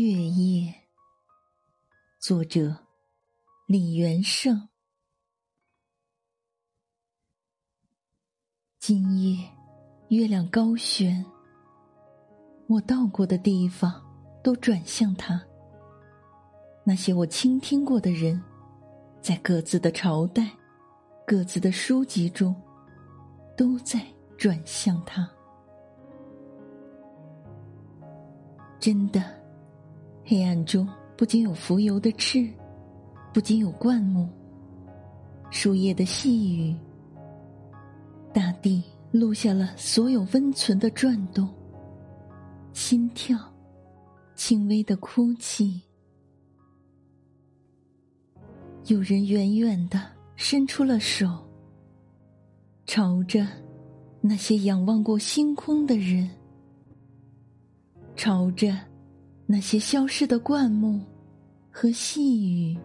月夜，作者李元胜。今夜月亮高悬，我到过的地方都转向它。那些我倾听过的人，在各自的朝代、各自的书籍中，都在转向它。真的，黑暗中不仅有浮游的翅，不仅有灌木、树叶的细雨，大地录下了所有温存的转动、心跳、轻微的哭泣。有人远远的伸出了手，朝着那些仰望过星空的人。朝着那些消失的灌木和细雨，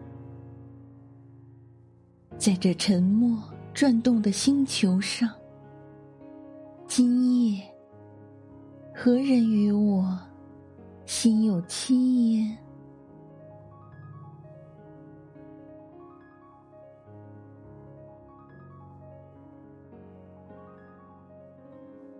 在这沉默转动的星球上，今夜何人与我心有戚焉？